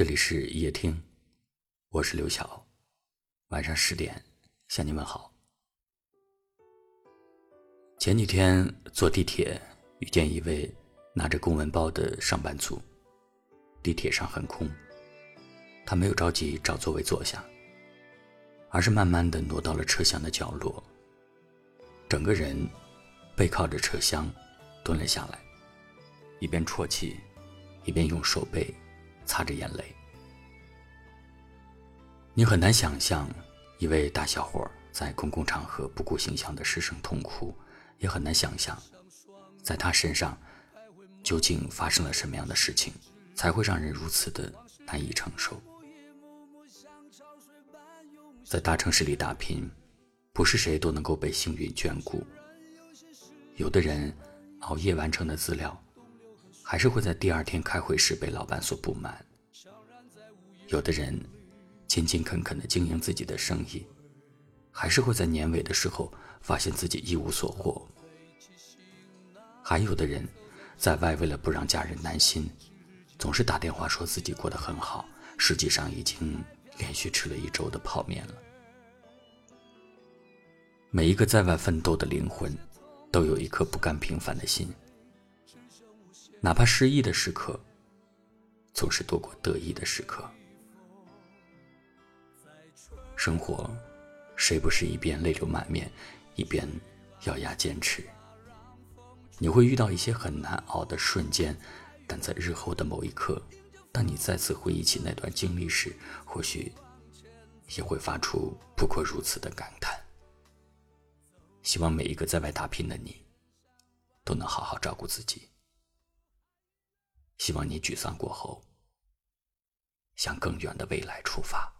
这里是夜听，我是刘晓。晚上十点向你问好。前几天坐地铁遇见一位拿着公文包的上班族，地铁上很空，他没有着急找座位坐下，而是慢慢的挪到了车厢的角落，整个人背靠着车厢蹲了下来，一边啜泣，一边用手背。擦着眼泪，你很难想象一位大小伙在公共场合不顾形象的失声痛哭，也很难想象，在他身上究竟发生了什么样的事情，才会让人如此的难以承受。在大城市里打拼，不是谁都能够被幸运眷顾，有的人熬夜完成的资料。还是会在第二天开会时被老板所不满。有的人勤勤恳恳地经营自己的生意，还是会在年尾的时候发现自己一无所获。还有的人在外为了不让家人担心，总是打电话说自己过得很好，实际上已经连续吃了一周的泡面了。每一个在外奋斗的灵魂，都有一颗不甘平凡的心。哪怕失意的时刻，总是多过得意的时刻。生活，谁不是一边泪流满面，一边咬牙坚持？你会遇到一些很难熬的瞬间，但在日后的某一刻，当你再次回忆起那段经历时，或许也会发出不过如此的感叹。希望每一个在外打拼的你，都能好好照顾自己。希望你沮丧过后，向更远的未来出发。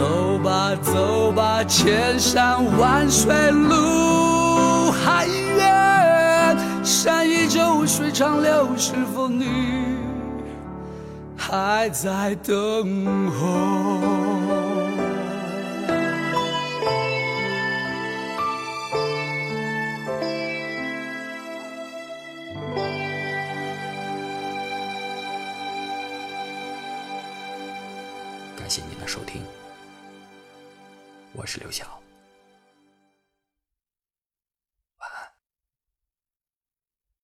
走吧，走吧，千山万水路还远，山依旧，水长流，是否你还在等候？感谢您的收听。我是刘晓。